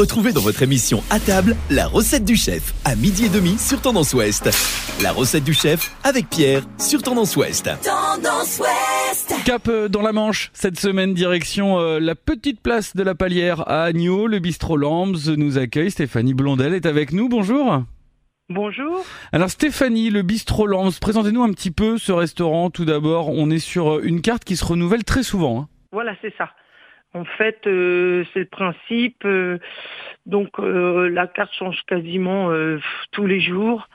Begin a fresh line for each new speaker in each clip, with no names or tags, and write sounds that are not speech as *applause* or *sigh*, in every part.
Retrouvez dans votre émission À table la recette du chef à midi et demi sur Tendance Ouest. La recette du chef avec Pierre sur Tendance Ouest.
Tendance Ouest.
Cap euh, dans la Manche, cette semaine direction euh, la petite place de la Palière à Agneau. Le bistrot Lambs nous accueille. Stéphanie Blondel est avec nous. Bonjour.
Bonjour.
Alors Stéphanie, le bistrot Lambs, présentez-nous un petit peu ce restaurant. Tout d'abord, on est sur euh, une carte qui se renouvelle très souvent. hein.
Voilà, c'est ça. En fait, euh, c'est le principe. euh, donc, euh, la carte change quasiment euh, tous les jours.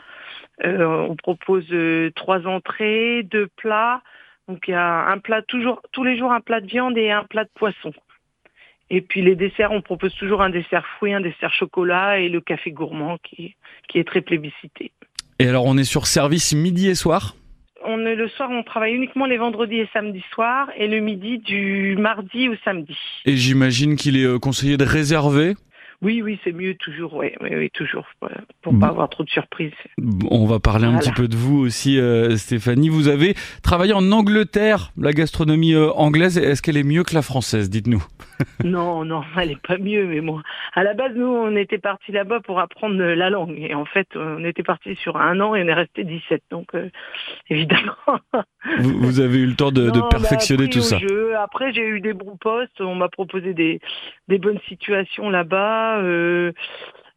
On propose trois entrées, deux plats. Donc, il y a un plat toujours, tous les jours un plat de viande et un plat de poisson. Et puis les desserts, on propose toujours un dessert fruit, un dessert chocolat et le café gourmand qui est très plébiscité.
Et alors, on est sur service midi et soir?
On le soir, on travaille uniquement les vendredis et samedis soirs et le midi du mardi au samedi.
Et j'imagine qu'il est euh, conseillé de réserver.
Oui, oui, c'est mieux toujours, oui, oui, oui toujours, pour
Bon.
pas avoir trop de surprises.
On va parler un petit peu de vous aussi, euh, Stéphanie. Vous avez travaillé en Angleterre, la gastronomie euh, anglaise. Est-ce qu'elle est mieux que la française Dites-nous? *laughs* *laughs*
non, non, elle est pas mieux, mais bon. À la base, nous, on était partis là-bas pour apprendre euh, la langue. Et en fait, on était partis sur un an et on est resté 17. Donc, euh, *laughs* évidemment.
Vous, vous avez eu le temps de,
Non,
perfectionner tout ça.
jeu. Après, j'ai eu des bons postes. On m'a proposé des, des bonnes situations là-bas. Euh,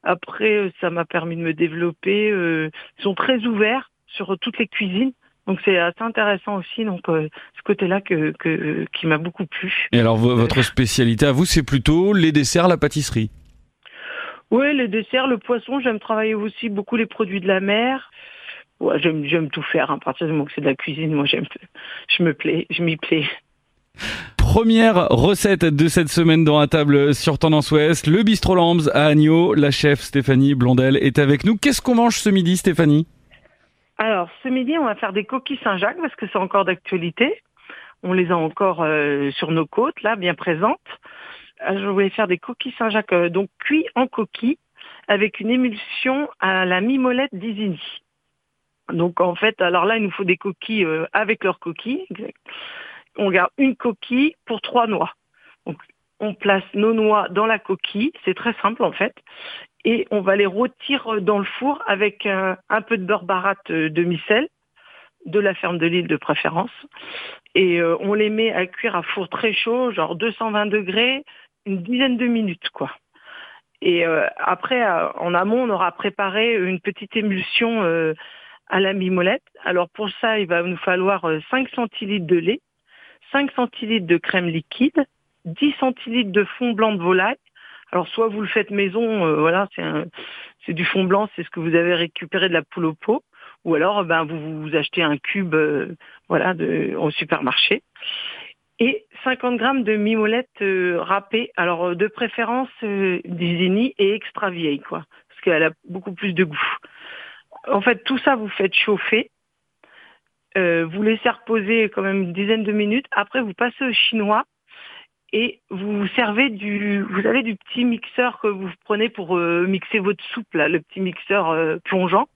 après, euh, ça m'a permis de me développer. Euh, ils sont très ouverts sur toutes les cuisines. Donc c'est assez intéressant aussi. Donc euh, ce côté-là que, que qui m'a beaucoup plu.
Et alors, vo- votre spécialité à vous, c'est plutôt les desserts, la pâtisserie?
Oui, les desserts, le poisson. J'aime travailler aussi beaucoup les produits de la mer. Ouais, j'aime j'aime tout faire. hein. À partir du moment que c'est de la cuisine, moi j'aime. Je me plais, je m'y plais.
Première recette de cette semaine dans la table sur Tendance Ouest, le bistrot Lambs à Agneau. La chef Stéphanie Blondel est avec nous. Qu'est-ce qu'on mange ce midi, Stéphanie?
Alors, ce midi, on va faire des coquilles Saint-Jacques parce que c'est encore d'actualité. On les a encore euh, sur nos côtes, là, bien présentes. Euh, Je voulais faire des coquilles Saint-Jacques, euh, donc cuits en coquilles, avec une émulsion à la mimolette d'Isigny. Donc, en fait, alors là, il nous faut des coquilles avec leurs coquilles. On garde une coquille pour trois noix. Donc, on place nos noix dans la coquille. C'est très simple, en fait et on va les rôtir dans le four avec euh, un peu de beurre baratte euh, demi-sel, de la ferme de l'île de préférence. Et euh, on les met à cuire à four très chaud, genre 220 degrés, une dizaine de minutes, quoi. Et euh, après, euh, en amont, on aura préparé une petite émulsion euh, à la mimolette. Alors pour ça, il va nous falloir euh, 5 centilitres de lait, 5 centilitres de crème liquide, 10 centilitres de fond blanc de volaille, alors soit vous le faites maison, euh, voilà, c'est du fond blanc, c'est ce que vous avez récupéré de la poule au pot, ou alors ben vous, vous achetez un cube, euh, voilà, au supermarché. Et 50 grammes de mimolette euh, râpée, alors euh, de préférence d'Isigny et extra vieille, quoi, parce qu'elle a beaucoup plus de goût. En fait, tout ça vous faites chauffer. Euh, vous laissez reposer quand même une dizaine de minutes. Après, vous passez au chinois et vous servez du, vous avez du petit mixeur que vous prenez pour euh, mixer votre soupe, là, le petit mixeur euh, plongeant.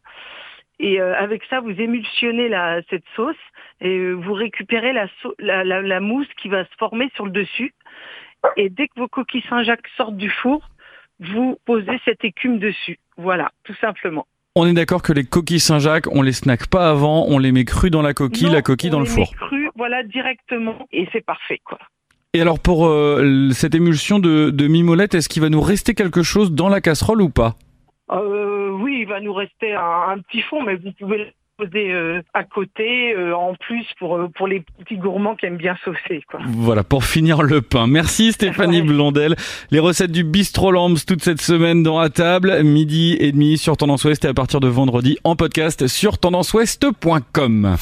Et euh, avec ça, vous émulsionnez la, cette sauce et euh, vous récupérez la, la, la, la mousse qui va se former sur le dessus. Et dès que vos coquilles Saint-Jacques sortent du four, vous posez cette écume dessus. Voilà, tout simplement.
On est d'accord que les coquilles Saint-Jacques, on les snack pas avant, on les met crues dans la coquille,
Non,
la coquille
on
dans le
les met
four.
voilà, directement. Et c'est parfait, quoi.
Et alors pour euh, cette émulsion de, de mimolette, est-ce qu'il va nous rester quelque chose dans la casserole ou pas?
Euh, oui, il va nous rester un, un petit fond, mais vous pouvez euh, à côté, euh, en plus pour euh, pour les petits gourmands qui aiment bien saucer, quoi.
Voilà, pour finir le pain. Merci Stéphanie
Ouais.
Blondel. Les recettes du Bistro Lambs toute cette semaine dans la table, midi et demi sur Tendance Ouest et à partir de vendredi en podcast sur tendanceouest.com.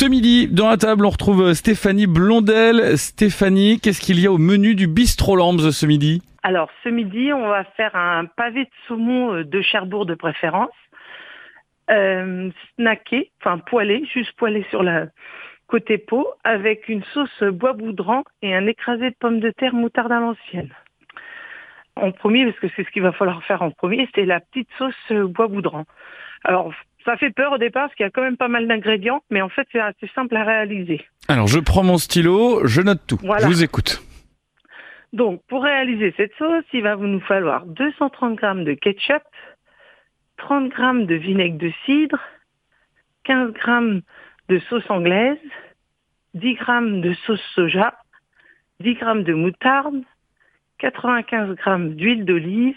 Ce midi, dans la table, on retrouve Stéphanie Blondel. Stéphanie, qu'est-ce qu'il y a au menu du Bistro Lambs ce midi?
Alors, ce midi, on va faire un pavé de saumon euh, de Cherbourg de préférence, euh, snacké, enfin poêlé, juste poêlé sur la côté peau, avec une sauce bois boudrant et un écrasé de pommes de terre moutarde à l'ancienne. En premier, parce que c'est ce qu'il va falloir faire en premier, c'est la petite sauce euh, bois boudrant. Alors, ça fait peur au départ parce qu'il y a quand même pas mal d'ingrédients, mais en fait, c'est assez simple à réaliser.
Alors, je prends mon stylo, je note tout.
Voilà.
Je vous écoute.
Donc, pour réaliser cette sauce, il va vous nous falloir 230 g de ketchup, 30 g de vinaigre de cidre, 15 g de sauce anglaise, 10 g de sauce soja, 10 g de moutarde, 95 g d'huile d'olive,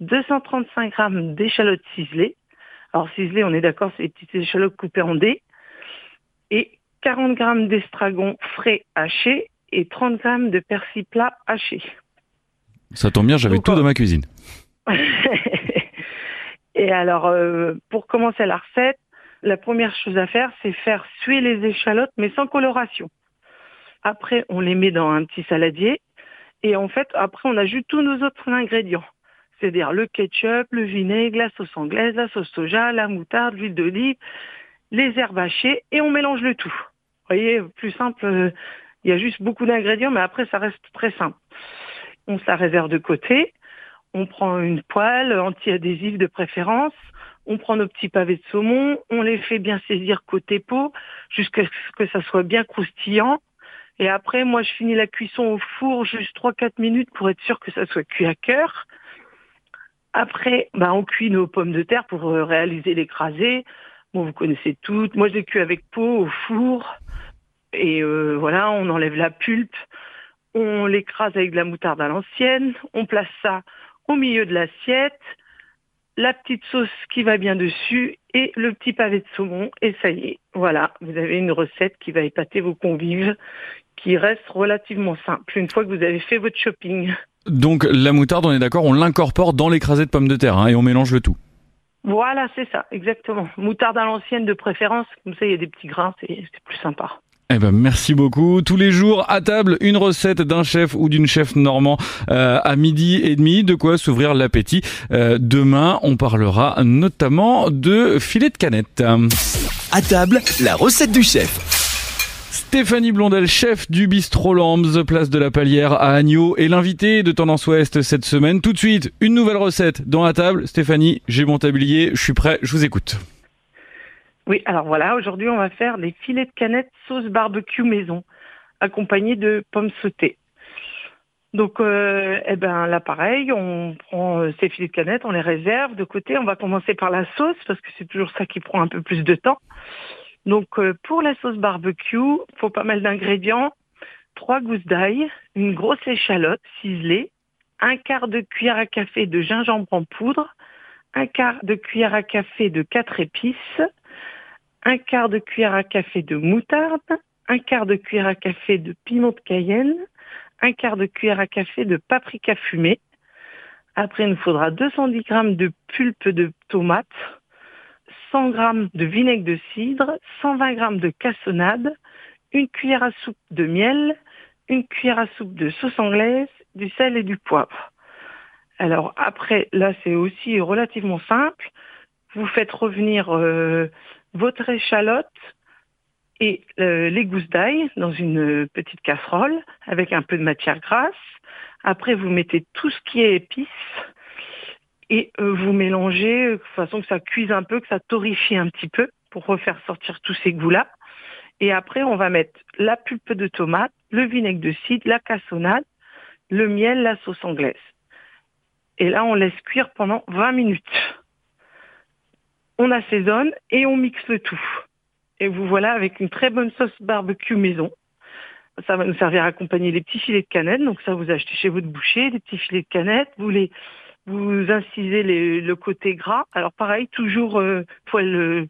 235 g d'échalotes ciselées. Alors ciselées, on est d'accord, c'est des petites échalotes coupées en dés. Et 40 g d'estragon frais hachés et 30 g de persil plat haché.
Ça tombe bien, j'avais tout dans ma cuisine. *laughs*
et alors, euh, pour commencer la recette, la première chose à faire, c'est faire suer les échalotes, mais sans coloration. Après, on les met dans un petit saladier. Et en fait, après, on ajoute tous nos autres ingrédients. C'est-à-dire le ketchup, le vinaigre, la sauce anglaise, la sauce soja, la moutarde, l'huile d'olive, les herbes hachées, et on mélange le tout. Vous voyez, plus simple, euh, il y a juste beaucoup d'ingrédients, mais après, ça reste très simple. On se la réserve de côté. On prend une poêle anti-adhésive de préférence. On prend nos petits pavés de saumon. On les fait bien saisir côté peau jusqu'à ce que ça soit bien croustillant. Et après, moi, je finis la cuisson au four juste 3-4 minutes pour être sûr que ça soit cuit à cœur. Après, bah, on cuit nos pommes de terre pour euh, réaliser l'écrasé. Bon, vous connaissez toutes. Moi, je les cuis avec peau au four. Et euh, voilà, on enlève la pulpe. On l'écrase avec de la moutarde à l'ancienne. On place ça au milieu de l'assiette. La petite sauce qui va bien dessus et le petit pavé de saumon. Et ça y est, voilà, vous avez une recette qui va épater vos convives, qui reste relativement simple une fois que vous avez fait votre shopping.
Donc la moutarde, on est d'accord, on l'incorpore dans l'écrasé de pommes de terre hein, et on mélange le tout.
Voilà, c'est ça, exactement. Moutarde à l'ancienne de préférence, comme ça il y a des petits grains, c'est plus sympa.
Eh ben merci beaucoup. Tous les jours à table, une recette d'un chef ou d'une chef normand euh, à midi et demi. De quoi s'ouvrir l'appétit. Euh, demain, on parlera notamment de filet de canette.
À table, la recette du chef.
Stéphanie Blondel, chef du bistrot Lambs, place de la Palière à Agneau, et l'invité de Tendance Ouest cette semaine. Tout de suite, une nouvelle recette dans la table. Stéphanie, j'ai mon tablier, je suis prêt, je vous écoute.
Oui, alors voilà, aujourd'hui on va faire des filets de canette sauce barbecue maison, accompagnés de pommes sautées. Donc, euh, eh ben là pareil, on prend euh, ces filets de canette, on les réserve de côté. On va commencer par la sauce parce que c'est toujours ça qui prend un peu plus de temps. Donc euh, pour la sauce barbecue, faut pas mal d'ingrédients. Trois gousses d'ail, une grosse échalote ciselée, un quart de cuillère à café de gingembre en poudre, un quart de cuillère à café de quatre épices, un quart de cuillère à café de moutarde, un quart de cuillère à café de piment de cayenne, un quart de cuillère à café de paprika fumé. Après, il nous faudra 210 g de pulpe de tomate, 100 g de vinaigre de cidre, 120 g de cassonade, une cuillère à soupe de miel, une cuillère à soupe de sauce anglaise, du sel et du poivre. Alors après, là c'est aussi relativement simple. Vous faites revenir euh, votre échalote et euh, les gousses d'ail dans une petite casserole avec un peu de matière grasse. Après, vous mettez tout ce qui est épices et euh, vous mélangez de façon que ça cuise un peu, que ça torrifie un petit peu pour refaire sortir tous ces goûts-là. Et après, on va mettre la pulpe de tomate, le vinaigre de cidre, la cassonade, le miel, la sauce anglaise. Et là, on laisse cuire pendant 20 minutes. On assaisonne et on mixe le tout. Et vous voilà avec une très bonne sauce barbecue maison. Ça va nous servir à accompagner les petits filets de canette. Donc ça, vous achetez chez votre boucher des petits filets de canette. Vous les vous incisez le côté gras. Alors pareil, toujours euh, poêle euh,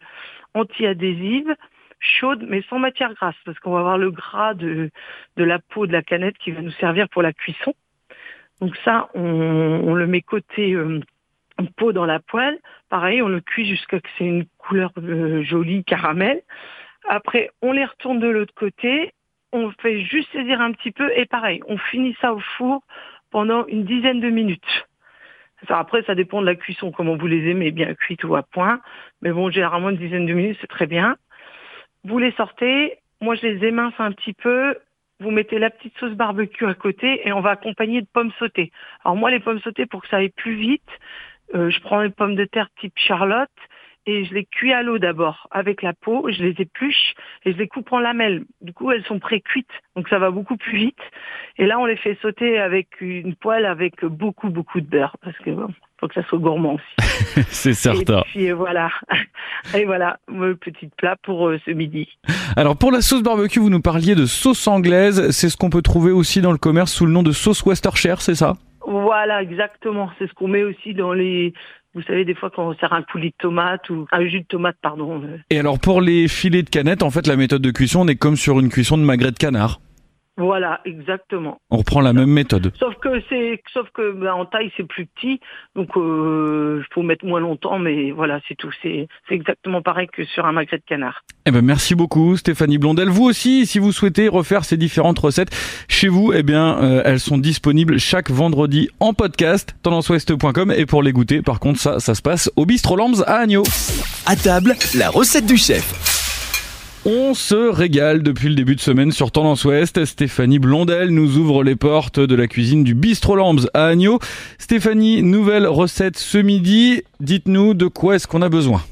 anti-adhésive, chaude mais sans matière grasse parce qu'on va avoir le gras de, de la peau de la canette qui va nous servir pour la cuisson. Donc ça, on, le met côté euh, peau dans la poêle. Pareil, on le cuit jusqu'à ce que c'est une couleur euh, jolie caramel. Après, on les retourne de l'autre côté. On fait juste saisir un petit peu et pareil, on finit ça au four pendant une dizaine de minutes après, ça dépend de la cuisson, comment vous les aimez, bien cuites ou à point. Mais bon, généralement, une dizaine de minutes, c'est très bien. Vous les sortez. Moi, je les émince un petit peu. Vous mettez la petite sauce barbecue à côté et on va accompagner de pommes sautées. Alors moi, les pommes sautées, pour que ça aille plus vite, euh, je prends les pommes de terre type Charlotte et je les cuis à l'eau d'abord avec la peau, je les épluche et je les coupe en lamelles. Du coup, elles sont pré-cuites, donc ça va beaucoup plus vite. Et là, on les fait sauter avec une poêle avec beaucoup beaucoup de beurre parce que bon, faut que ça soit gourmand aussi. *laughs*
C'est certain.
Et puis voilà, *laughs* et voilà, mon petit plat pour euh, ce midi.
Alors pour la sauce barbecue, vous nous parliez de sauce anglaise. C'est ce qu'on peut trouver aussi dans le commerce sous le nom de sauce Worcestershire, c'est ça?
Voilà, exactement. C'est ce qu'on met aussi dans les vous savez, des fois, quand on sert un coulis de tomate ou un jus de tomate, pardon. euh,
Et alors pour les filets de canette, en fait, la méthode de cuisson, on est comme sur une cuisson de magret de canard.
Voilà, exactement.
On reprend la même méthode.
Sauf que c'est, sauf que ben, en taille c'est plus petit, donc euh, faut mettre moins longtemps, mais voilà, c'est tout. C'est, c'est exactement pareil que sur un magret de canard.
Eh ben merci beaucoup Stéphanie Blondel. Vous aussi, si vous souhaitez refaire ces différentes recettes chez vous, eh bien euh, elles sont disponibles chaque vendredi en podcast tendanceouest.com et pour les goûter, par contre ça, ça se passe au Bistro Lambs à Agneau.
À table, la recette du chef.
On se régale depuis le début de semaine sur Tendance Ouest. Stéphanie Blondel nous ouvre les portes de la cuisine du Bistro Lambs à Agneau. Stéphanie, nouvelle recette ce midi. Dites-nous de quoi est-ce qu'on a besoin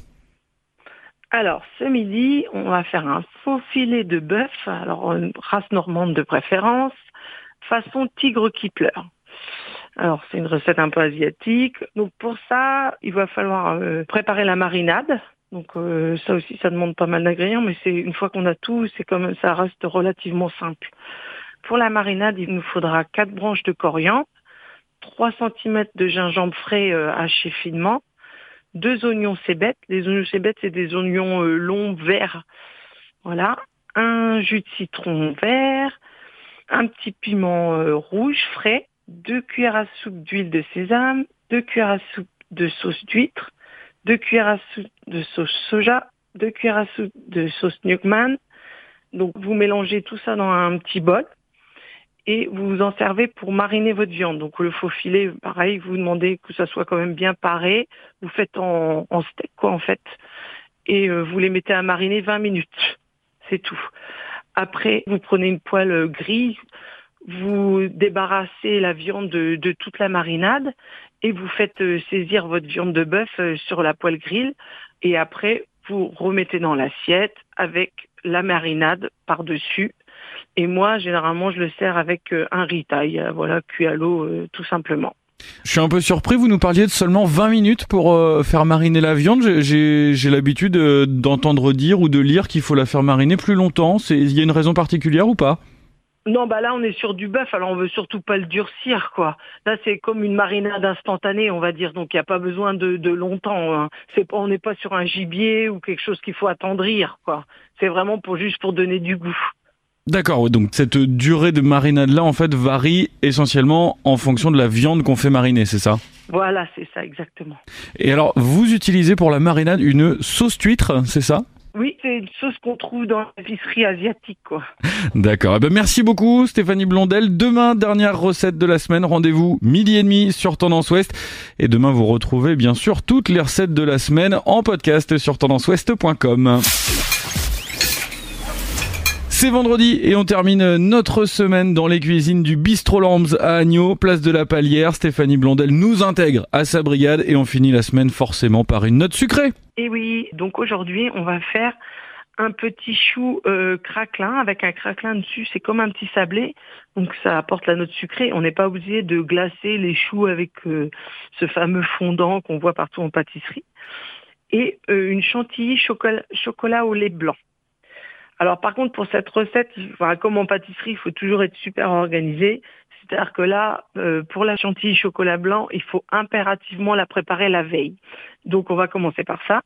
Alors ce midi, on va faire un faux filet de bœuf, alors une race normande de préférence, façon tigre qui pleure. Alors c'est une recette un peu asiatique. Donc pour ça, il va falloir euh, préparer la marinade. Donc euh, ça aussi, ça demande pas mal d'ingrédients, mais c'est une fois qu'on a tout, c'est comme ça reste relativement simple. Pour la marinade, il nous faudra quatre branches de coriandre, 3 cm de gingembre frais euh, haché finement, deux oignons cébettes. Les oignons cébettes, c'est des oignons euh, longs verts. Voilà, un jus de citron vert, un petit piment euh, rouge frais, deux cuillères à soupe d'huile de sésame, deux cuillères à soupe de sauce d'huître, deux cuillères à soupe de sauce soja, deux cuillères à soupe de sauce Newman. Donc vous mélangez tout ça dans un petit bol et vous vous en servez pour mariner votre viande. Donc le faux filet, pareil, vous demandez que ça soit quand même bien paré. Vous faites en, steak quoi en fait et euh, vous les mettez à mariner 20 minutes. C'est tout. Après, vous prenez une poêle euh, grise, vous débarrassez la viande de, de toute la marinade et vous faites euh, saisir votre viande de bœuf sur la poêle grille et après vous remettez dans l'assiette avec la marinade par-dessus. Et moi, généralement, je le sers avec euh, un ritaille, euh, voilà, cuit à l'eau, euh, tout simplement.
Je suis un peu surpris, vous nous parliez de seulement 20 minutes pour faire mariner la viande. J'ai- l'habitude d'entendre dire ou de lire qu'il faut la faire mariner plus longtemps. Il y a une raison particulière ou pas?
Non, bah là, on est sur du bœuf, alors on veut surtout pas le durcir, quoi. Là, c'est comme une marinade instantanée, on va dire, donc il n'y a pas besoin de, de longtemps. hein. C'est pas, on n'est pas sur un gibier ou quelque chose qu'il faut attendrir, quoi. C'est vraiment pour juste pour donner du goût.
D'accord, donc cette durée de marinade-là, en fait, varie essentiellement en fonction de la viande qu'on fait mariner, c'est ça?
Voilà, c'est ça, exactement.
Et alors, vous utilisez pour la marinade une sauce huître, c'est ça?
Oui, c'est une sauce qu'on trouve dans l'épicerie asiatique, quoi.
D'accord. Eh ben merci beaucoup Stéphanie Blondel. Demain, dernière recette de la semaine. Rendez-vous midi et demi sur Tendance Ouest. Et demain, vous retrouvez bien sûr toutes les recettes de la semaine en podcast sur tendanceouest.com. C'est vendredi et on termine notre semaine dans les cuisines du Bistro Lambs à Agneau, place de la Palière. Stéphanie Blondel nous intègre à sa brigade et on finit la semaine forcément par une note sucrée.
Et oui, donc aujourd'hui, on va faire un petit chou euh, craquelin avec un craquelin dessus. C'est comme un petit sablé, donc ça apporte la note sucrée. On n'est pas obligé de glacer les choux avec euh, ce fameux fondant qu'on voit partout en pâtisserie. Et euh, une chantilly chocolat au lait blanc. Alors par contre, pour cette recette, comme en pâtisserie, il faut toujours être super organisé. C'est-à-dire que là, euh, pour la chantilly chocolat blanc, il faut impérativement la préparer la veille. Donc on va commencer par ça.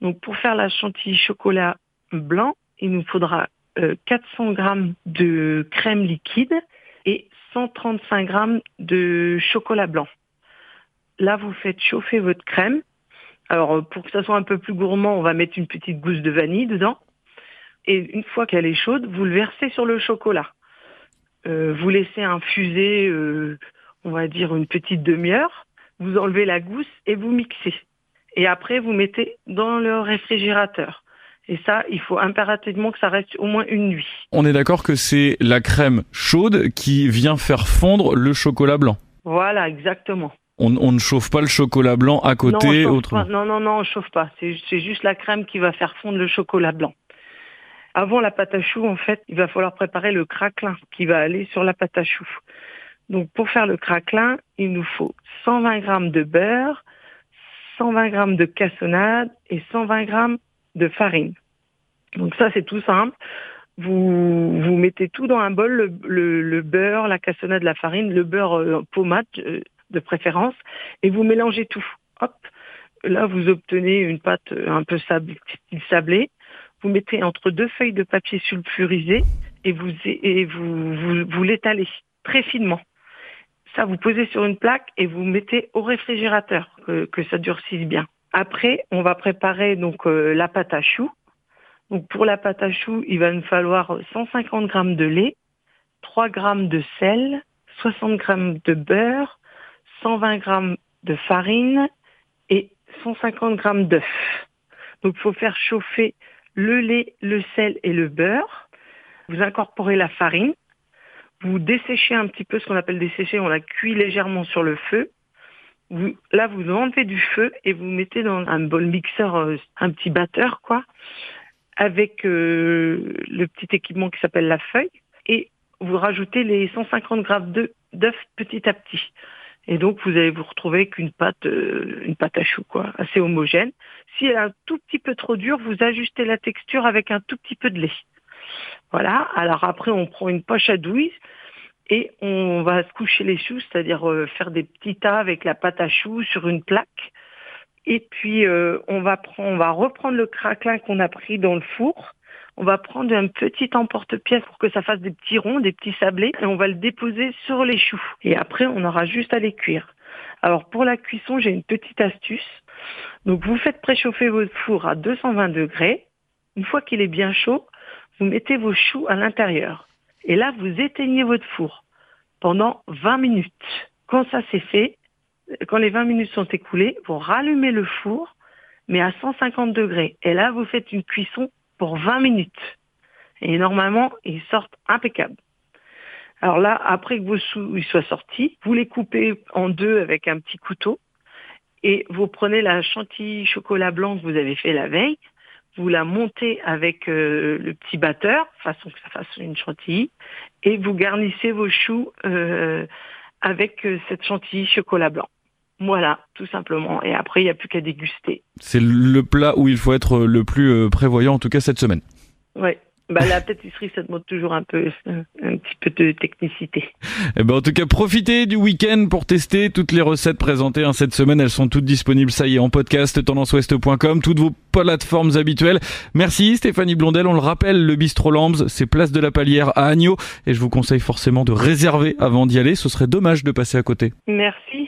Donc pour faire la chantilly chocolat blanc, il nous faudra euh, 400 grammes de crème liquide et 135 grammes de chocolat blanc. Là, vous faites chauffer votre crème. Alors euh, pour que ça soit un peu plus gourmand, on va mettre une petite gousse de vanille dedans. Et une fois qu'elle est chaude, vous le versez sur le chocolat. Euh, vous laissez infuser, euh, on va dire une petite demi-heure. Vous enlevez la gousse et vous mixez. Et après, vous mettez dans le réfrigérateur. Et ça, il faut impérativement que ça reste au moins une nuit.
On est d'accord que c'est la crème chaude qui vient faire fondre le chocolat blanc.
Voilà, exactement.
On, on ne chauffe pas le chocolat blanc à côté
non, on pas. non, non, non, on chauffe pas. C'est juste la crème qui va faire fondre le chocolat blanc. Avant la pâte à choux, en fait, il va falloir préparer le craquelin qui va aller sur la pâte à choux. Donc, pour faire le craquelin, il nous faut 120 grammes de beurre, 120 grammes de cassonade et 120 grammes de farine. Donc ça, c'est tout simple. Vous, vous mettez tout dans un bol, le, le- le beurre, la cassonade, la farine, le beurre euh, pommade euh, de préférence, et vous mélangez tout. Hop, là vous obtenez une pâte euh, un peu sablée. Vous mettez entre deux feuilles de papier sulfurisé et vous et vous, vous, vous l'étalez très finement. Ça, vous posez sur une plaque et vous mettez au réfrigérateur que, que ça durcisse bien. Après, on va préparer donc euh, la pâte à choux. Donc pour la pâte à choux, il va nous falloir 150 grammes de lait, 3 grammes de sel, 60 grammes de beurre, 120 grammes de farine et 150 grammes d'œufs. Donc il faut faire chauffer le lait, le sel et le beurre. Vous incorporez la farine. Vous desséchez un petit peu ce qu'on appelle dessécher. On la cuit légèrement sur le feu. Là, vous enlevez du feu et vous mettez dans un bol mixeur, euh, un petit batteur, quoi, avec euh, le petit équipement qui s'appelle la feuille. Et vous rajoutez les 150 grammes d'œufs petit à petit. Et donc, vous allez vous retrouver avec une pâte, euh, une pâte à choux, quoi, assez homogène. Si elle est un tout petit peu trop dure, vous ajustez la texture avec un tout petit peu de lait. Voilà. Alors après, on prend une poche à douille et on va se coucher les choux, c'est-à-dire euh, faire des petits tas avec la pâte à choux sur une plaque. Et puis, euh, on va prendre, on va reprendre le craquelin qu'on a pris dans le four. On va prendre un petit emporte-pièce pour que ça fasse des petits ronds, des petits sablés, et on va le déposer sur les choux. Et après, on aura juste à les cuire. Alors pour la cuisson, j'ai une petite astuce. Donc vous faites préchauffer votre four à 220 degrés. Une fois qu'il est bien chaud, vous mettez vos choux à l'intérieur. Et là, vous éteignez votre four pendant 20 minutes. Quand ça c'est fait, quand les 20 minutes sont écoulées, vous rallumez le four, mais à 150 degrés. Et là, vous faites une cuisson pour 20 minutes. Et normalement, ils sortent impeccables. Alors là, après que vos choux ils soient sortis, vous les coupez en deux avec un petit couteau et vous prenez la chantilly chocolat blanc que vous avez fait la veille, vous la montez avec euh, le petit batteur, façon que ça fasse une chantilly, et vous garnissez vos choux euh, avec euh, cette chantilly chocolat blanc. Voilà, tout simplement. Et après, il n'y a plus qu'à déguster.
C'est le plat où il faut être le plus euh, prévoyant, en tout cas cette semaine.
Ouais. Bah, la pâtisserie, ça demande toujours un peu, euh, un petit peu de technicité.
Eh ben, en tout cas, profitez du week-end pour tester toutes les recettes présentées hein, cette semaine. Elles sont toutes disponibles, ça y est, en podcast, tendanceouest.com, toutes vos plateformes habituelles. Merci Stéphanie Blondel. On le rappelle, le Bistro Lambs, c'est place de la Palière à Agneau. Et je vous conseille forcément de réserver avant d'y aller. Ce serait dommage de passer à côté.
Merci.